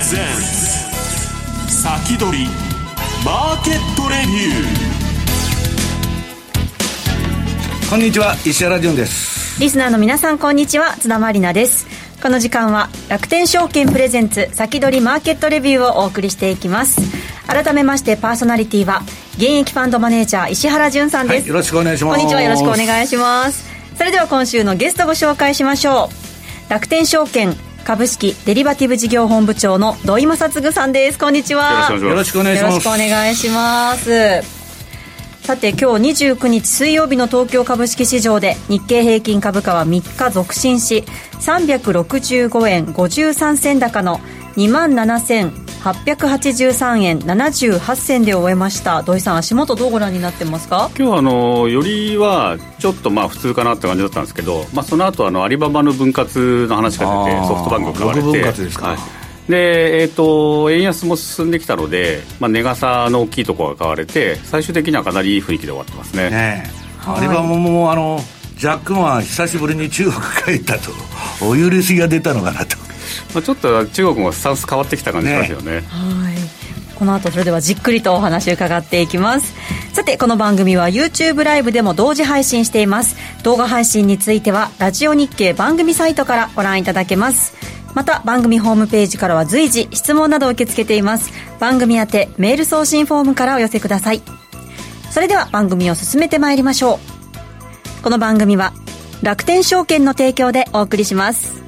先取りマーケットレビュー。こんにちは石原潤です。リスナーの皆さんこんにちは。津田まりなです。この時間は楽天証券プレゼンツ先取りマーケットレビューをお送りしていきます。改めましてパーソナリティは現役ファンドマネージャー石原潤さんです、はい、よろしくお願いします。こんにちはよろしくお願いします。それでは今週のゲストご紹介しましょう。楽天証券株式デリバティブ事業本部長の土井正嗣さんです。こんにちは。よろしくお願いします。よろしくお願いします。さて今日29日水曜日の東京株式市場で日経平均株価は3日続伸し365円53銭高の2万7883円78銭で終えました。土井さん足元どうご覧になってますか？今日はあのよりはちょっとまあ普通かなって感じだったんですけど、まあ、その後あのアリババの分割の話が出てソフトバンクを買われて分割ですか、はい。で、えーと、円安も進んできたので、まあ、値傘の大きいところが買われて最終的にはかなりいい雰囲気で終わってますね。ねアリババもあのジャックマン久しぶりに中国帰ったとお許しが出たのかなとまあ、ちょっと中国もスタンス変わってきた感じしますよね、ね、はい。この後それではじっくりとお話伺っていきます。さてこの番組は YouTube ライブでも同時配信しています。動画配信についてはラジオ日経番組サイトからご覧いただけます。また番組ホームページからは随時質問などを受け付けています。番組宛てメール送信フォームからお寄せください。それでは番組を進めてまいりましょう。この番組は楽天証券の提供でお送りします。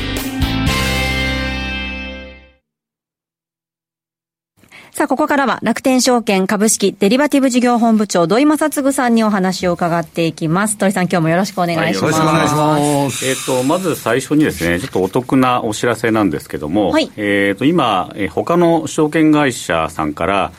さあ、ここからは楽天証券株式デリバティブ事業本部長土井正嗣さんにお話を伺っていきます。土井さん、今日もよろしくお願いします。はい、よろしくお願いします。えっ、ー、と、まず最初にですね、ちょっとお得なお知らせなんですけども、はい、えっ、ー、と、今、えー、他の証券会社さんから、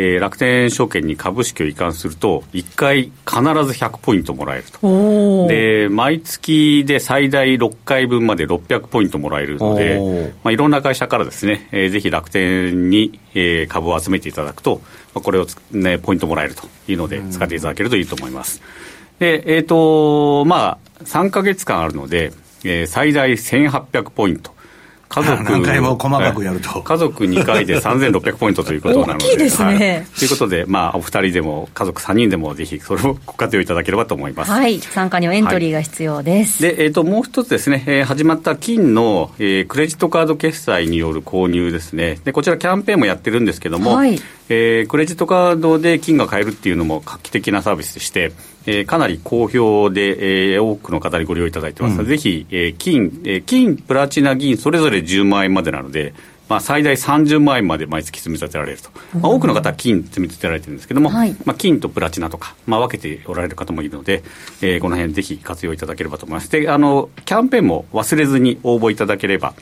えー、楽天証券に株式を移管すると、1回必ず100ポイントもらえると。で、毎月で最大6回分まで600ポイントもらえるので、まあ、いろんな会社からですね、えー、ぜひ楽天に、えー、株を集めていただくと、まあ、これを、ね、ポイントもらえるというので、使っていただけるといいと思います。で、えっ、ー、と、まあ、3か月間あるので、えー、最大1800ポイント。家族 何回も細かくやると、家族2回で3600ポイントということなので。大きいですね、はい、ということで、まあ、お二人でも家族3人でもぜひそれをご活用いただければと思います。はい。参加にはエントリーが必要です、はい、で、えーと、もう一つですね、えー、始まった金の、えー、クレジットカード決済による購入ですね。でこちらキャンペーンもやってるんですけども、はい、えー、クレジットカードで金が買えるっていうのも画期的なサービスでしてえー、かなり好評で、えー、多くの方にご利用いただいてます。うん、ぜひ、えー、金、えー、金、プラチナ、銀、それぞれ10万円までなので、まあ、最大30万円まで毎月積み立てられると、まあ、多くの方は金積み立てられてるんですけども、はい、まあ、金とプラチナとか、まあ、分けておられる方もいるので、えー、この辺ぜひ活用いただければと思います。であのキャンペーンも忘れずに応募いただければ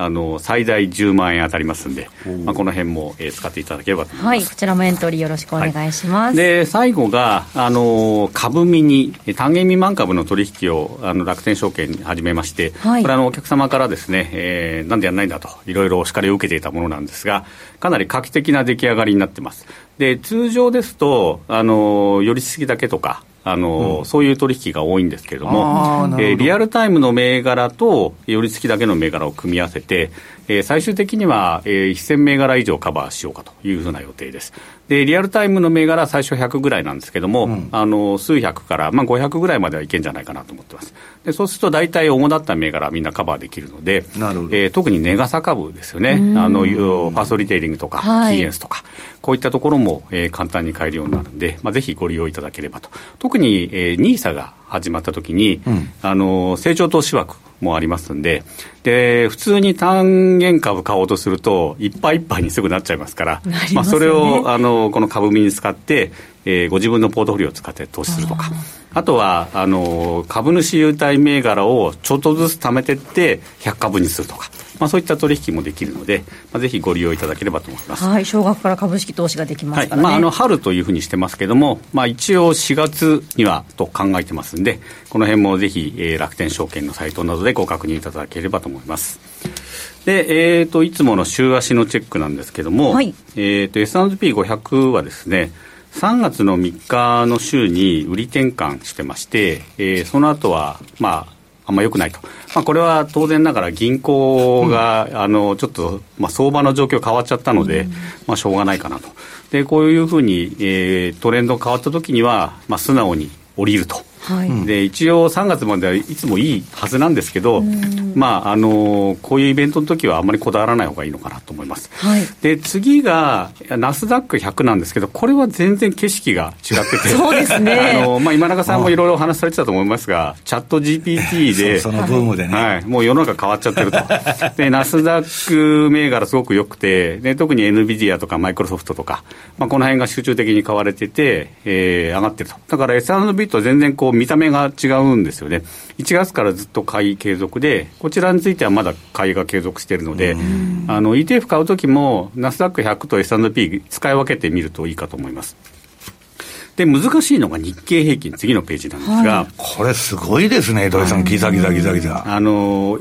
あの最大10万円当たりますんで、まあ、この辺も、えー、使っていただければと思います、はい、こちらもエントリーよろしくお願いします、はい、で最後があの株見に単元未満株の取引をあの楽天証券に始めまして、はい、これあのお客様からですね、えー、なんでやらないんだといろいろお叱りを受けていたものなんですがかなり画期的な出来上がりになってます。で通常ですとあの寄りすぎだけとかあの、うん、そういう取引が多いんですけれども、えー、リアルタイムの銘柄と寄り付きだけの銘柄を組み合わせて、えー、最終的には、えー、1000銘柄以上カバーしようかというふうな予定です。で、リアルタイムの銘柄は最初100ぐらいなんですけども、うん、あの、数百から、まあ、500ぐらいまではいけんじゃないかなと思ってます。で、そうすると大体主だった銘柄はみんなカバーできるので、なるほどえー、特にネガサ株ですよね。あの、ファーストリテイリングとか、はい、キーエンスとか、こういったところも、えー、簡単に買えるようになるんで、まあ、ぜひご利用いただければと。特に、えー、ニーサが始まったときに、うん、あの、成長投資枠、もありますんで、で、普通に単元株買おうとすると、いっぱいいっぱいにすぐなっちゃいますから、まね、まあ、それを、あの、この株見に使って、えー、ご自分のポートフォリオを使って投資するとか、あとは、あの、株主優待銘柄をちょっとずつ貯めていって、100株にするとか、まあ、そういった取引もできるので、まあ、ぜひご利用いただければと思います。はい、少額から株式投資ができますからね。はい、まあ、あの、春というふうにしてますけれども、まあ、一応4月にはと考えてますんで、この辺もぜひ、えー、楽天証券のサイトなどでご確認いただければと思います。で、えーと、いつもの週足のチェックなんですけども、はい、えーと、S&P500 はですね、3月の3日の週に売り転換してまして、えー、その後は、まあ、あんま良くないと、まあ、これは当然ながら銀行が、うん、あのちょっと、まあ、相場の状況変わっちゃったので、うん、まあ、しょうがないかなと、でこういうふうに、えー、トレンド変わったときには、まあ、素直に降りると。はい、で一応3月まではいつもいいはずなんですけど、まああのこういうイベントの時はあんまりこだわらない方がいいのかなと思います、はい、で次がナスダック100なんですけどこれは全然景色が違ってて。そうですねあの、まあ、今中さんもいろいろお話されてたと思いますがチャット GPT で。そのブームでね、はい、もう世の中変わっちゃってると。でナスダック銘柄すごく良くてで特に NVIDIA とかマイクロソフトとか、まあ、この辺が集中的に買われてて、えー、上がってると。だから S&P と全然こう見た目が違うんですよね。1月からずっと買い継続で、こちらについてはまだ買いが継続しているので、あの ETF 買うときも、ナスダック100と S&P 使い分けてみるといいかと思います。で、難しいのが日経平均、次のページなんですが。はい、これすごいですね、土井さん、ギザギザギザギザ。あの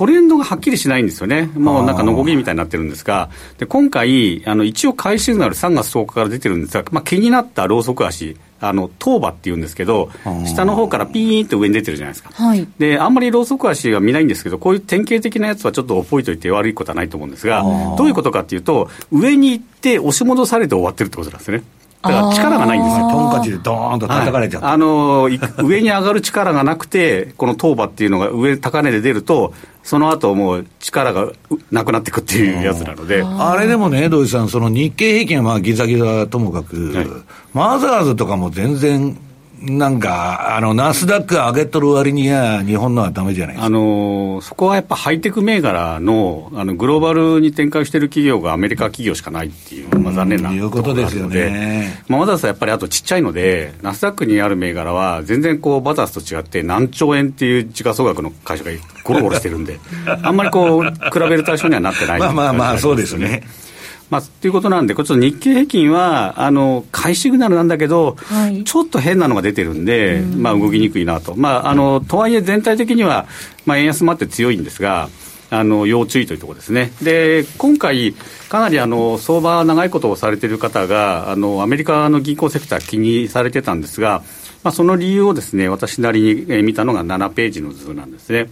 トレンドがはっきりしないんですよね、もうなんかのこぎみたいになってるんですが、で今回、あの一応、買いシグナル3月10日から出てるんですが、まあ、気になったローソク足、あの、当場っていうんですけど、下の方からピーンと上に出てるじゃないですか。はい、で、あんまりローソク足は見ないんですけど、こういう典型的なやつはちょっと覚えといて悪いことはないと思うんですが、どういうことかっていうと、上に行って押し戻されて終わってるってことなんですね。だから力がないんですよ。トンカチでドーンと叩かれちゃう、はい、あの、上に上がる力がなくて、この当場っていうのが上、高値で出ると、その後もう力がなくなっていくっていうやつなので。あれでもね、土井さん、その日経平均はまあギザギザともかく、はい、マザーズとかも全然なんか、あの、ナスダック上げとる割には、日本のはだめじゃないですか。あの、そこはやっぱハイテク銘柄の、あの、グローバルに展開している企業がアメリカ企業しかないっていう、まあ残念ないうことですよね。まあ、わざわざやっぱりあとちっちゃいので、ナスダックにある銘柄は、全然こう、バザースと違って何兆円っていう時価総額の会社がゴロゴロしてるんで、あんまりこう、比べる対象にはなってない、まあまあまあ、そうですね。まあ、ということなんで、こっちの日経平均は、あの、買いシグナルなんだけど、はい、ちょっと変なのが出てるんで、うん、まあ、動きにくいなと。まあ、あの、とはいえ全体的には、まあ、円安もあって強いんですが、あの、要注意というところですね。で、今回、かなりあの、相場長いことをされている方が、あの、アメリカの銀行セクター気にされてたんですが、まあ、その理由をですね、私なりに見たのが7ページの図なんですね。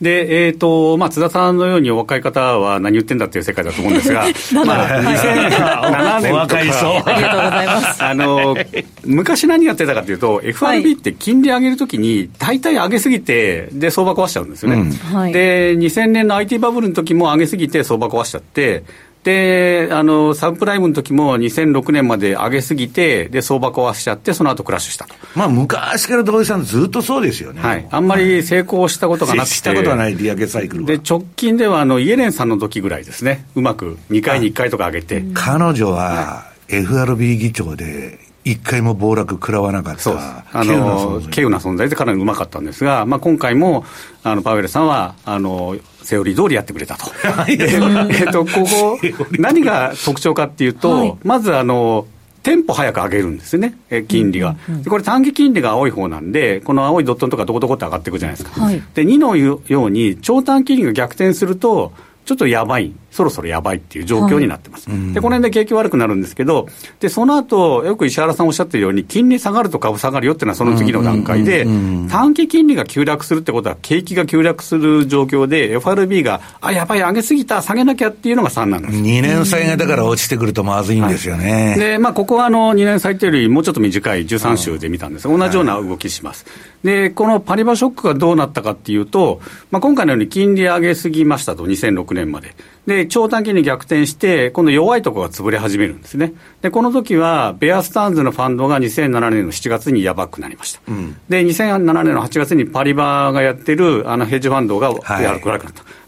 で、えっ、ー、と、まあ、津田さんのようにお若い方は何言ってんだっていう世界だと思うんですが、まあ、2007年とか、ありがとうございます。あの、昔何やってたかというと、FRB って金利上げるときに、大体上げすぎて、で、相場壊しちゃうんですよね。うん、で、2000年の IT バブルの時も上げすぎて相場壊しちゃって、で、あの、サブプライムの時も2006年まで上げすぎて、で、相場壊しちゃって、その後クラッシュしたと。まあ、昔から土井さんずっとそうですよね。はい。あんまり成功したことがなくて。したことはない、利上げサイクルで、直近では、あの、イエレンさんの時ぐらいですね。うまく2回に1回とか上げて。彼女は、FRB 議長で、一回も暴落食らわなかった。そうあの、稀有な存在。でかなりうまかったんですが、まあ、今回も、あの、パウエルさんは、あの、セオリー通りやってくれたと。えっと、ここ、何が特徴かっていうと、はい、まず、あの、テンポ早く上げるんですね、金利が、うんうん、これ、短期金利が青い方なんで、この青いドットとかどこどこって上がっていくじゃないですか。はい、で、2のように、長短金利が逆転すると、ちょっとやばい、そろそろやばいっていう状況になってます。はい、で、この辺で景気悪くなるんですけど、で、その後、よく石原さんおっしゃってるように、金利下がると株下がるよっていうのはその次の段階で、短期金利が急落するってことは、景気が急落する状況で、FRB が、あ、やばい、上げすぎた、下げなきゃっていうのが3なんです。2年債がだから落ちてくるとまずいんですよね。はい、で、まあ、ここはあの、2年債っていうよりもうちょっと短い13週で見たんですが、同じような動きします。で、このパリバショックがどうなったかっていうと、まあ、今回のように金利上げすぎましたと、2006年まで。で、長短期に逆転して、今度弱いところが潰れ始めるんですね。で、この時は、ベアスターンズのファンドが2007年の7月にやばくなりました。うん、で、2007年の8月にパリバがやってる、あの、ヘッジファンドが悪くなった。はい、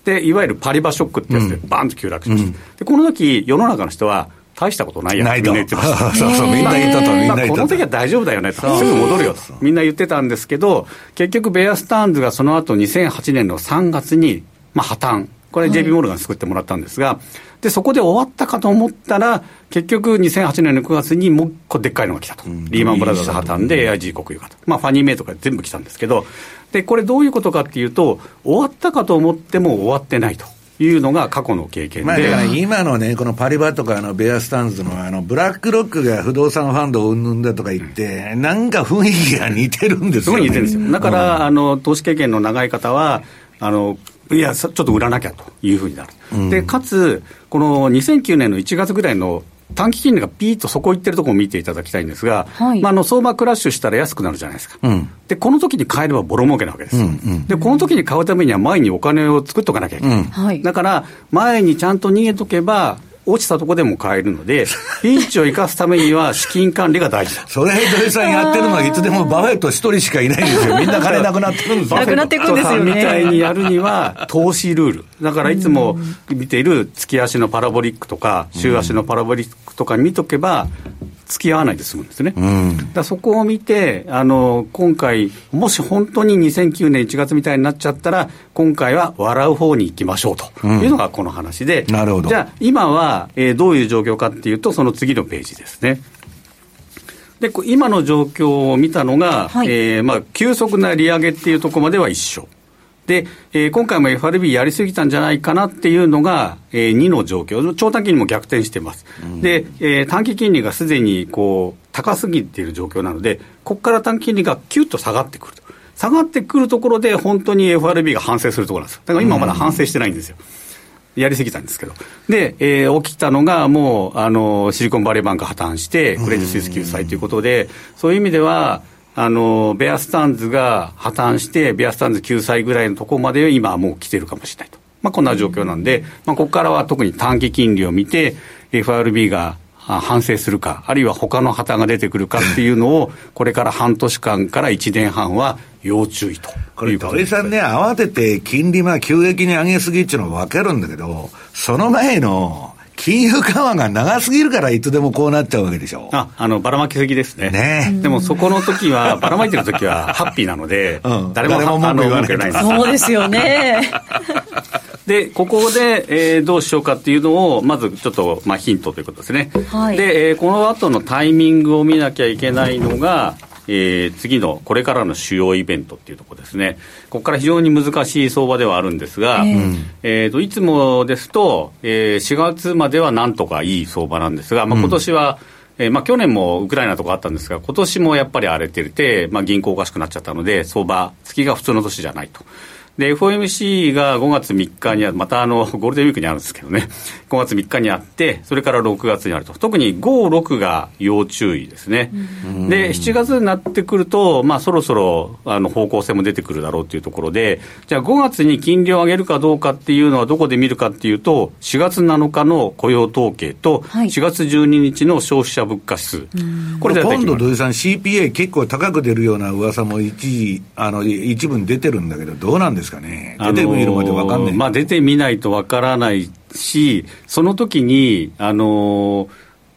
で、いわゆるパリバショックってやつで、バーンと急落しました。うん、で、この時、世の中の人は、大したことないやんな言ってました。そうそう、みんな言ったと、みんな言ったと。この時は大丈夫だよねと、すぐ戻るよと、みんな言ってたんですけど、結局、ベアスターンズがその後2008年の3月に、まあ、破綻。これ JP モルガン作ってもらったんですが、で、そこで終わったかと思ったら、結局2008年の9月にもう一個でっかいのが来たと。リーマンブラザーズ破綻で AIG 国有化と。まあ、ファニーメイとか全部来たんですけど、で、これどういうことかっていうと、終わったかと思っても終わってないと。いうのが過去の経験で、まあ、今のね、このパリバとかあのベアスタンズのあのブラックロックが不動産ファンドをうんぬんだとか言って、なんか雰囲気が似てるんですよ、ね、すごい似てるんですよ。だから、うん、あの投資経験の長い方は、あのいや、ちょっと売らなきゃというふうになる。うん、で、かつ、この2009年の1月ぐらいの短期金利がピーッと底行ってるところを見ていただきたいんですが、はい、まあ、あの相場クラッシュしたら安くなるじゃないですか、うん、でこの時に買えればボロ儲けなわけです、うんうん、でこの時に買うためには前にお金を作っとかなきゃいけない、うん、だから前にちゃんと逃げとけば、落ちたとこでも買えるので、ピンチを生かすためには資金管理が大事だ。それ、土井さんやってるのはいつでもバフェット一人しかいないんですよ。みんな金なくなってるんですよ。なくなっていくんですよね。みたいにやるには、投資ルール。だからいつも見ている月足のパラボリックとか、週足のパラボリックとか見とけば、付き合わないで済むんですね。うん、だそこを見て、あの、今回、もし本当に2009年1月みたいになっちゃったら、今回は笑う方に行きましょうというのがこの話で、うん、なるほど。じゃあ、今は、えー、どういう状況かっていうと、その次のページですね。で、今の状況を見たのが、はい、えー、まあ、急速な利上げっていうところまでは一緒。で、えー、今回も FRB やりすぎたんじゃないかなっていうのが、えー、2の状況、長短金利も逆転してます。うん、で、えー、短期金利がすでにこう高すぎている状況なので、ここから短期金利がキュッと下がってくると。下がってくるところで、本当に FRB が反省するところなんです。だから今まだ反省してないんですよ。やりすぎたんですけど。で、えー、起きたのが、もう、あの、シリコンバレーバンク破綻して、クレジットスイス救済ということで、そういう意味では、あのベアスタンズが破綻して、ベアスタンズ救済ぐらいのところまで今はもう来てるかもしれないと、まあ、こんな状況なんで、まあ、ここからは特に短期金利を見て、FRB が反省するか、あるいは他の旗が出てくるかっていうのを、これから半年間から1年半は要注意とこれ、鳥さんね、慌てて金利、まあ、急激に上げすぎっていうのは分かるんだけど、その前の金融緩和が長すぎるからいつでもこうなっちゃうわけでしょ。あ、あの、ばらまきすぎですね。ねでもそこの時は、ばらまいてる時はハッピーなので、うん、誰も文句言わないです。そうですよね。で、ここで、えー、どうしようかっていうのを、まずちょっと、まあ、ヒントということですね。はい、で、えー、この後のタイミングを見なきゃいけないのが、えー、次のこれからの主要イベントっていうところですね、ここから非常に難しい相場ではあるんですが、えー、えーといつもですと、えー、4月まではなんとかいい相場なんですが、まあ今年は、うん、えー、まあ、去年もウクライナとかあったんですが、今年もやっぱり荒れてて、まあ、銀行おかしくなっちゃったので、相場、月が普通の年じゃないと。で、FOMC が5月3日にあまたあの、ゴールデンウィークにあるんですけどね、5月3日にあって、それから6月にあると。特に5、6が要注意ですね。で、7月になってくると、まあ、そろそろ、あの、方向性も出てくるだろうというところで、じゃあ5月に金利を上げるかどうかっていうのはどこで見るかっていうと、4月7日の雇用統計と、4月12日の消費者物価指数。これで今度土井さん CPA 結構高く出るような噂も一時、あの、一部に出てるんだけど、どうなんですか？ね。出てみるまで分かんない。まあ、出てみないと分からないし、その時に、あの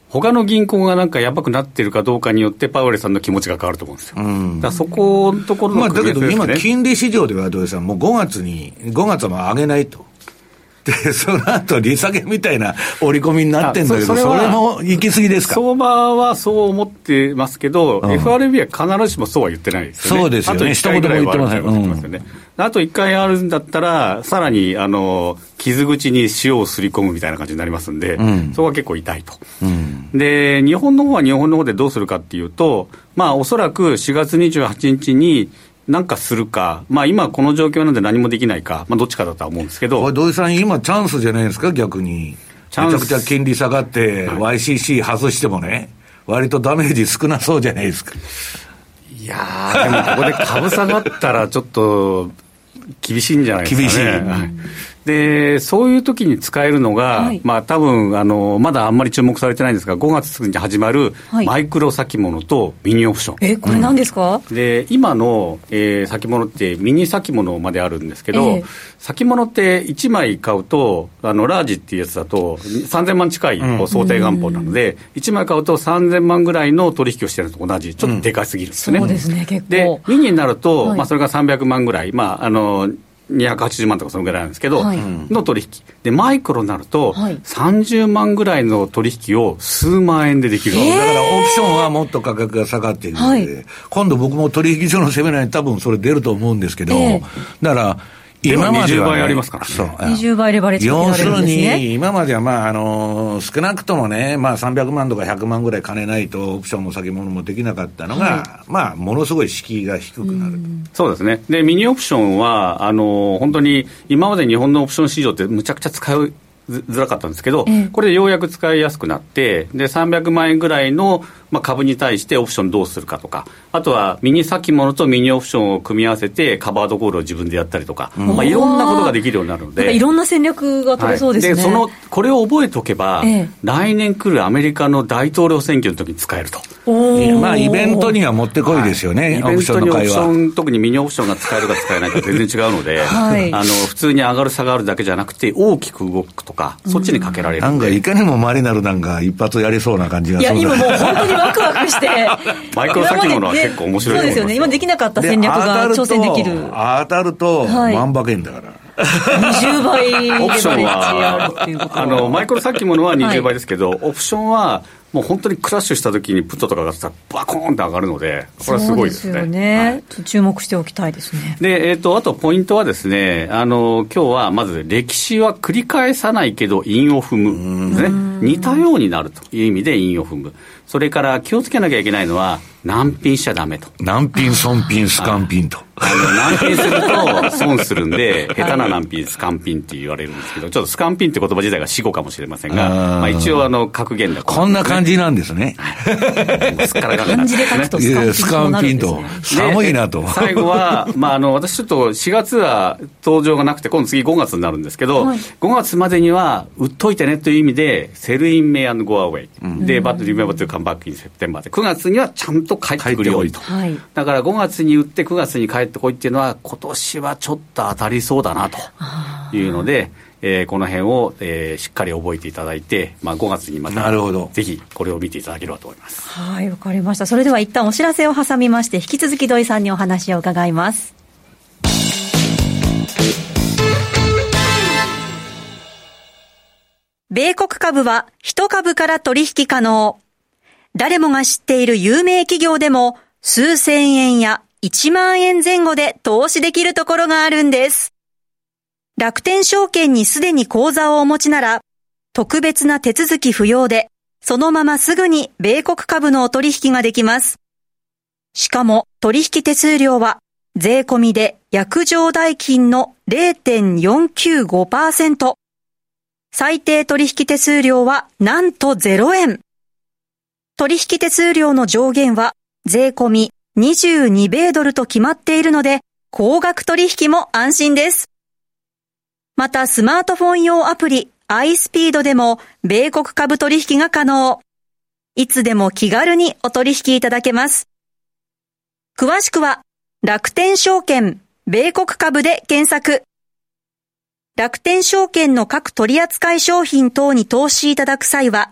他の銀行がなんかやばくなってるかどうかによって、パウエルさんの気持ちが変わると思うんですよ。うん、だそこのところの、ね、まあ、だけど今、金利市場では土井さん、もう5月に、5月は上げないと。で、その後利下げみたいな織り込みになってんだけど、それも行き過ぎですか？相場はそう思ってますけど、うん、FRB は必ずしもそうは言ってないですよね。そうですよね。一言も言ってません。うん、あと1回あるんだったら、さらに、あの、傷口に塩をすり込むみたいな感じになりますんで、うん、そこは結構痛いと、うん、で、日本の方は日本の方でどうするかっていうと、まあ、おそらく4月28日に、なんかするか、まあ今この状況なんで何もできないか、まあどっちかだとは思うんですけど。これ土井さん、今チャンスじゃないですか、逆に。めちゃくちゃ金利下がって、YCC 外してもね、割とダメージ少なそうじゃないですか。いやー、でもここで株下がったらちょっと厳しいんじゃないですかね。厳しい。はいで、そういう時に使えるのが、はい、まあ多分あのまだあんまり注目されてないんですが、5月に始まるマイクロ先物とミニオプション。はい、え、これ何ですか、うん、で、今の、えー、先物ってミニ先物まであるんですけど、えー、先物って1枚買うと、あのラージっていうやつだと3000万近い想定元本なので、うん、1枚買うと3000万ぐらいの取引をしてるのと同じ、ちょっとでかすぎるんですよね。うん、そうですね、結構。で、ミニになると、はい、まあそれが300万ぐらい、まああの、280万とかそのぐらいなんですけど、はい、の取引。でマイクロになると、はい、30万ぐらいの取引を数万円でできる、だからオプションはもっと価格が下がっているので、はい、今度僕も取引所のセミナーに多分それ出ると思うんですけど、えー、だから今までは、ね、20倍ありますから、ね、そう。20倍レバレッジ要するに、今まではまあ、あの、少なくともね、まあ300万とか100万ぐらい金ないと、オプションも先物もできなかったのが、はい、まあ、ものすごい敷居が低くなるそうですね。で、ミニオプションは、あの、本当に、今まで日本のオプション市場ってむちゃくちゃ使うづらかったんですけど、これでようやく使いやすくなって、で、300万円ぐらいの、まあ、株に対してオプションどうするかとか、あとはミニ先物とミニオプションを組み合わせて、カバードコールを自分でやったりとか、うん、まあ、いろんなことができるようになるので。いろんな戦略が取れそうですね。はい、で、その、これを覚えておけば、ええ、来年来るアメリカの大統領選挙の時に使えると。まあ、イベントにはもってこいですよね、はい、イベントにオプション、特にミニオプションが使えるか使えないか全然違うので、はい、あの、普通に上がる下がるだけじゃなくて、大きく動くとか、そっちにかけられる。なんか、いかにもマリナルなんか一発やりそうな感じがする。いや、今もう本当にワクワクして、マイクロ先物は結構面白いそうですよね。今できなかった戦略が挑戦できる。当たると、万馬券だから。20倍オプションは、あの、マイクロ先物は20倍ですけど、オプションは、もう本当にクラッシュしたときにプットとかがさバコーンって上がるので、これはすごいですね。すよね、はい、注目しておきたいですね。で、えっ、ー、と、あとポイントはですね、あの、今日はまず歴史は繰り返さないけど、韻を踏む。ね。似たようになるという意味で韻を踏む。それから気をつけなきゃいけないのは、難品しちゃだめと。難品、損品、スカン品と。あの、難品すると損するんで、下手なナンピン、スカンピンって言われるんですけど、ちょっとスカンピンって言葉自体が死語かもしれませんが、まあ一応あの、格言だこんな感じなんですね。すっからかん漢字で書くとスカンピンと。寒いなと。最後は、まああの、私ちょっと4月は登場がなくて、今度次5月になるんですけど、はい、5月までには売っといてねという意味で、 sell in May, go away。で、 but remember to come back in September で、9月にはちゃんと帰ってくるようにと。だから5月に売って9月に帰ってこいっていうのは、今年はちょっと当たりそうだなと。いうので、えー、この辺を、えー、しっかり覚えていただいて、まあ、5月にまたなるほど。ぜひこれを見ていただければと思います。はいわかりました。それでは一旦お知らせを挟みまして引き続き土井さんにお話を伺います。米国株は一株から取引可能誰もが知っている有名企業でも数千円や1万円前後で投資できるところがあるんです。楽天証券にすでに口座をお持ちなら、特別な手続き不要で、そのまますぐに米国株のお取引ができます。しかも取引手数料は税込みで約定代金の0.495%。最低取引手数料はなんと0円。取引手数料の上限は税込み22米ドルと決まっているので、高額取引も安心です。またスマートフォン用アプリ iSpeed でも米国株取引が可能。いつでも気軽にお取引いただけます。詳しくは楽天証券米国株で検索。楽天証券の各取扱商品等に投資いただく際は、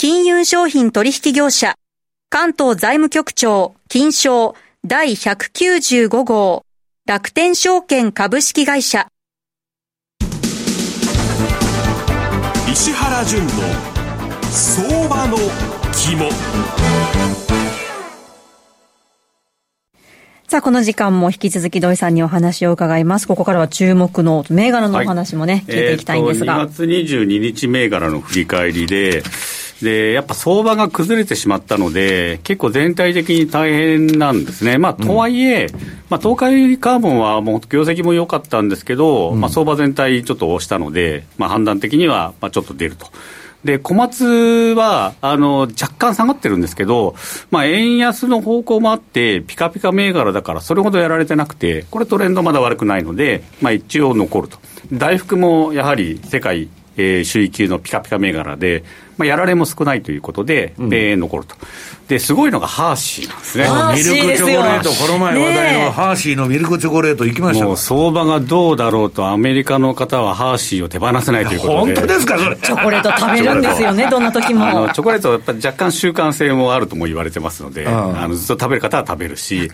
金融商品取引業者、関東財務局長、金賞第195号、楽天証券株式会社。石原淳の相場の肝。さあ、この時間も引き続き土井さんにお話を伺います。ここからは注目の銘柄のお話もね、はい、聞いていきたいんですが。えー、2月22日銘柄の振り返りで、で、やっぱ相場が崩れてしまったので、結構全体的に大変なんですね。まあ、とはいえ、うん、まあ、東海カーボンはもう業績も良かったんですけど、うん、まあ、相場全体ちょっと押したので、まあ、判断的には、まあ、ちょっと出ると。で、小松は、あの、若干下がってるんですけど、まあ、円安の方向もあって、ピカピカ銘柄だから、それほどやられてなくて、これトレンドまだ悪くないので、まあ、一応残ると。大福もやはり世界、えー、首位級のピカピカ銘柄で、まあ、やられも少ないということで、うん、えー、残ると。で、すごいのがハーシーなんですね。ミルクチョコレート、この前話題のハーシーのミルクチョコレート行きましたもう相場がどうだろうと、アメリカの方はハーシーを手放せないということで。本当ですか、それ。チョコレート食べるんですよね、どんな時も。あのチョコレートはやっぱり若干習慣性もあるとも言われてますので、あのずっと食べる方は食べるし、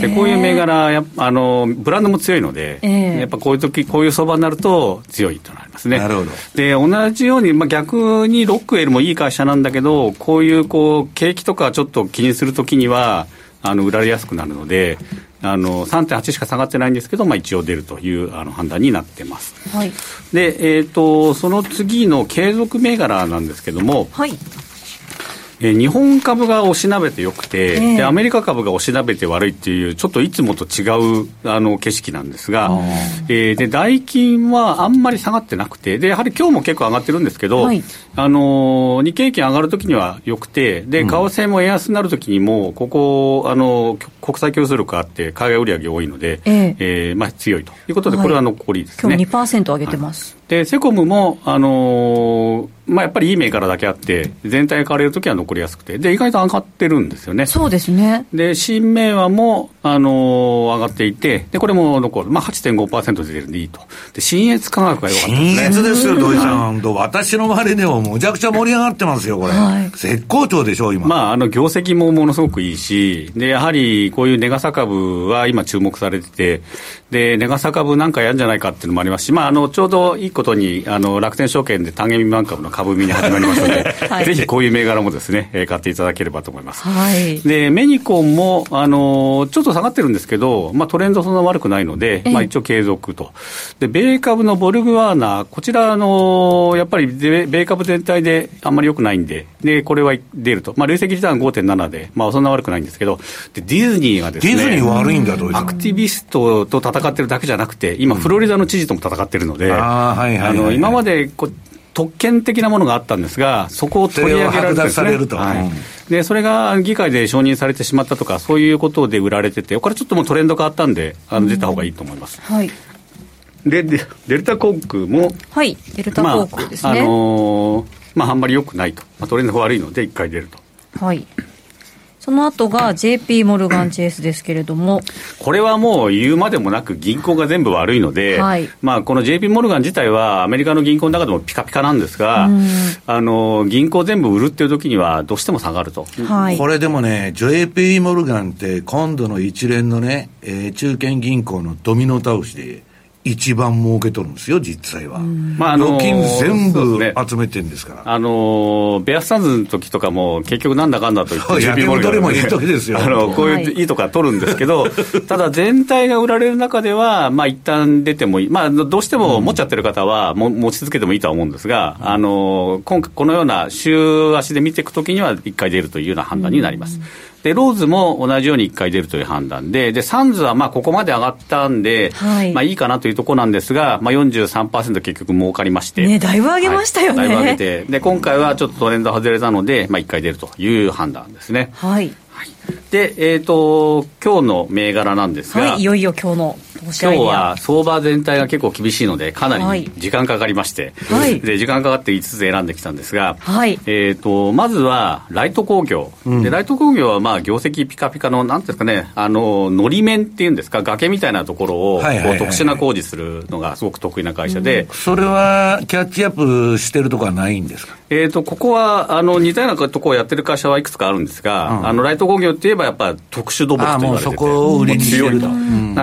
でこういう銘柄やあの、ブランドも強いので、やっぱこういう時こういう相場になると強いとなりますね。なるほど。で、同じように、まあ、逆にロックルもいい会社なんだけど、こういうこう景気とかちょっと気にするときには、あの売られやすくなるので、あの3.8しか下がってないんですけど、まあ、一応出るというあの判断になってます。はい、で、えーと、その次の継続銘柄なんですけども、はいえー、日本株が押しなべてよくて、えー、で、アメリカ株が押しなべて悪いっていう、ちょっといつもと違うあの景色なんですが、えー、で、代金はあんまり下がってなくて、で、やはり今日も結構上がってるんですけど、はい、あの日経平均上がるときにはよくて、で、為替も円安になるときにも、ここ、あの、国際競争力があって、海外売上多いので、えー、えー、まあ、強いということで、これは残りですね。はい、今日2%上げてます。はい、で、セコムも、あのーまあ、やっぱりいい銘柄だけあって、全体が買われるときは残りやすくて、で、意外と上がってるんですよね。そうですね。で、新銘和も、あのー、上がっていて、で、これも残る。まあ、8.5%出てるんでいいと。で、新越科学が良かったですね。新越ですよ、土井さん。私の周りでもむちゃくちゃ盛り上がってますよ、これ。はい、絶好調でしょ、今。まあ、あの、業績もものすごくいいし、で、やはり、こういうネガサ株は今注目されてて、で、ネガサ株なんかやるんじゃないかっていうのもありますし、まあ、あの、ちょうどいいことに、あの、楽天証券で単元未満株の株見に始まりますので、はい、ぜひこういう銘柄もですね、買っていただければと思います。はい、で、メニコンも、あの、ちょっと下がってるんですけど、まあ、トレンドそんな悪くないので、まあ、一応継続と。で、米株のボルグワーナー、こちら、あの、やっぱり米株全体であんまり良くないんで、で、これは出ると。まあ、累積リターン5.7で、まあ、そんな悪くないんですけど、で、ディズニーがですね、ディズニー悪いんだ、アクティビストと戦ってるだけじゃなくて、今、フロリダの知事とも戦ってるので、今までこ特権的なものがあったんですが、そこを取り上げられてですね、はい、でそれが議会で承認されてしまったとか、そういうことで売られてて、これちょっともうトレンド変わったんで、あの出た方がいいと思います。うん、はい。でデルタ航空も、はい、デルタ航空ですね。まあ、あのー、まあ、あんまり良くないと、まあ、トレンドが悪いので、一回出ると。はい。その後が JP モルガンチェイスですけれども。これはもう言うまでもなく銀行が全部悪いので、はい、まあこの JP モルガン自体はアメリカの銀行の中でもピカピカなんですが、あの、銀行全部売るっていう時にはどうしても下がると。はい、これでもね、JP モルガンって今度の一連のね、えー、中堅銀行のドミノ倒しで、一番儲けとるんですよ、実際は。まあ、あのー、預金全部集めてるんですから。あのー、ベアスタンズの時とかも、結局なんだかんだと言って、焼き戻りもいい時ですよ。あの、こういういいとか取るんですけど、ただ全体が売られる中では、まあ一旦出てもいい。まあ、どうしても持っちゃってる方は、も持ち続けてもいいとは思うんですが、あのー、今回このような週足で見ていくときには、一回出るというような判断になります。で、ローズも同じように1回出るという判断で、で、サンズはまあここまで上がったんで、はい、まあいいかなというところなんですが、まあ43%結局儲かりまして。ね、だいぶ上げましたよね。はい、だいぶ上げて、で、今回はちょっとトレンド外れたので、まあ1回出るという判断ですね。はい。で、えっ、ー、と、今日の銘柄なんですが、はい、いよいよ今日の今日は相場全体が結構厳しいので、かなり時間かかりまして、はい、で時間かかって5つ選んできたんですが、はい、えーと、まずはライト工業、うん、でライト工業はまあ業績ピカピカの、なんですかね、あののり面っていうんですか、崖みたいなところを、特殊な工事するのがすごく得意な会社で、うん、それはキャッチアップしてるとこはないんですか？えーと、ここはあの似たようなところをやってる会社はいくつかあるんですが、うん、あのライト工業っていえば、やっぱ特殊土木と言われてて、そこを売りにしてると。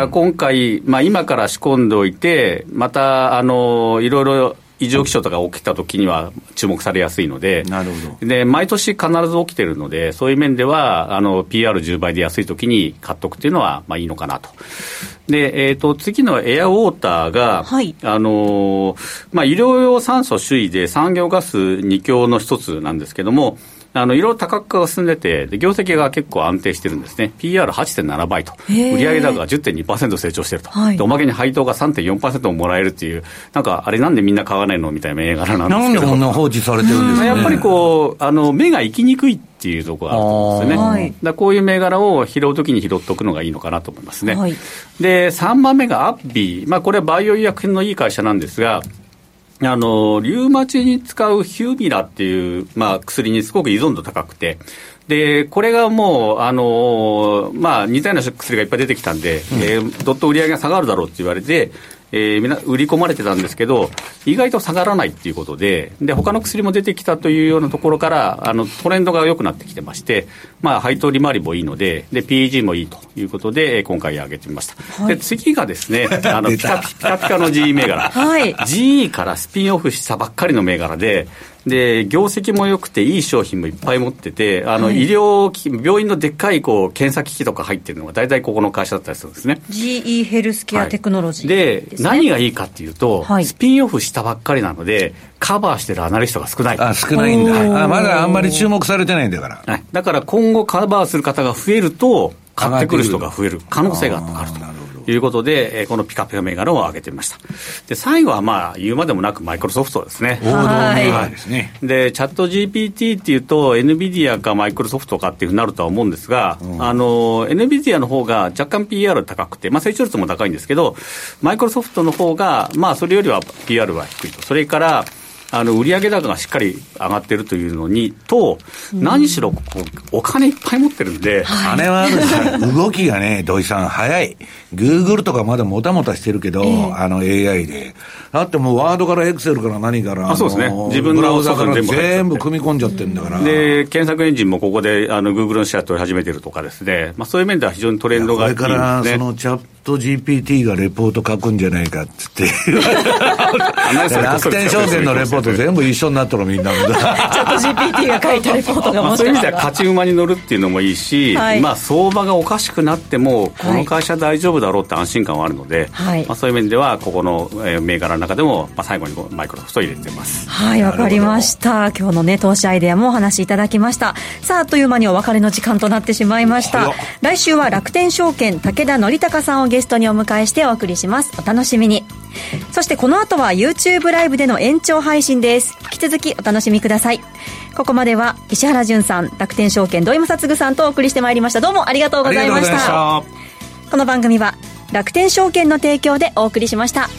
今回、まあ、今から仕込んでおいて、また、あの、いろいろ異常気象とか起きたときには注目されやすいので、なるほどで毎年必ず起きてるので、そういう面では、PR10 倍で安いときに買っとくっていうのは、まあいいのかなと。で、えーと、次のエアウォーターが、はい、あのまあ、医療用酸素首位で産業ガス2強の一つなんですけども、あの、いろいろ多角化が進んでて、で業績が結構安定してるんですね。PR8.7 倍と。売上高が10.2%成長してると、はい、で。おまけに配当が3.4%ももらえるっていう、なんか、あれなんでみんな買わないのみたいな銘柄なんですけど。なんでこんな放置されてるんですか、ね、やっぱりこう、あの、目が行きにくいっていうところがあると思うんですよね。はい、だこういう銘柄を拾うときに拾っておくのがいいのかなと思いますね。はい、で、3番目がアッビー。まあ、これはバイオ医薬品のいい会社なんですが、あの、リウマチに使うヒューミラっていう、まあ、薬にすごく依存度高くて、で、これがもう、あのまあ、似たような薬がいっぱい出てきたんで、うん、えー、どっと売り上げが下がるだろうって言われて、えー、みな売り込まれてたんですけど、意外と下がらないっていうことで、で他の薬も出てきたというようなところから、あのトレンドが良くなってきてまして、まあ、配当利回りもいいので、で PEG もいいということで、今回上げてみました。はい、で次がですね、あのピカピカピカの GE 銘柄、はい、GE からスピンオフしたばっかりの銘柄で、で業績も良くていい商品もいっぱい持っててあの、医療機器病院のでっかいこう検査機器とか入ってるのが大体ここの会社だったりするんですね。GE ヘルスケアテクノロジーで、ね、何がいいかっていうと、はい、スピンオフしたばっかりなのでカバーしてるアナリストが少ない。あ少ないんだ。あまだあんまり注目されてないんだから、はい、だから今後カバーする方が増えると買ってくる人が増える可能性があるということで、えー、このピカピカ銘柄を上げてみました。で、最後はまあ、言うまでもなくマイクロソフトですね。王道銘柄ですね。で、チャット GPT っていうと、NVIDIA かマイクロソフトかっていうふうになるとは思うんですが、うん、あの、NVIDIA の方が若干 PR 高くて、まあ、成長率も高いんですけど、マイクロソフトの方が、まあ、それよりは PR は低いと。それから、あの売上高がしっかり上がってるというのにと、何しろこお金いっぱい持ってるんで、あれは 動きがね、土井さん、早い、グーグルとかまだもたもたしてるけど、えー、あの AI で、だってもうワードからエクセルから何からあそうですね。自分のブラウザから全部組み込んじゃってるんだから。で検索エンジンもここであのグーグルのシェア取り始めてるとかですね、まあ、そういう面では非常にトレンドがいい、ね、これからそのチャット GPT がレポート書くんじゃないかっつって。楽天証券のレポート全部一緒になったのみんな。チャット GPT が書いたレポートがもしかしたら、そういう意味では勝ち馬に乗るっていうのもいいし、はい、まあ相場がおかしくなってもこの会社大丈夫だろうって安心感はあるので、はい、まあ、そういう面ではここの銘柄の中でも、まあ、最後にマイクロソフトを入れてます。はいわかりました。今日のね投資アイデアもお話しいただきました。さああっという間にお別れの時間となってしまいました。来週は楽天証券武田則孝さんをゲストにお迎えしてお送りします。お楽しみに。そしてこの後は YouTube ライブでの延長配信です。引き続きお楽しみください。ここまでは石原潤さん楽天証券土井正嗣さんとお送りしてまいりました。どうもありがとうございました。この番組は楽天証券の提供でお送りしました。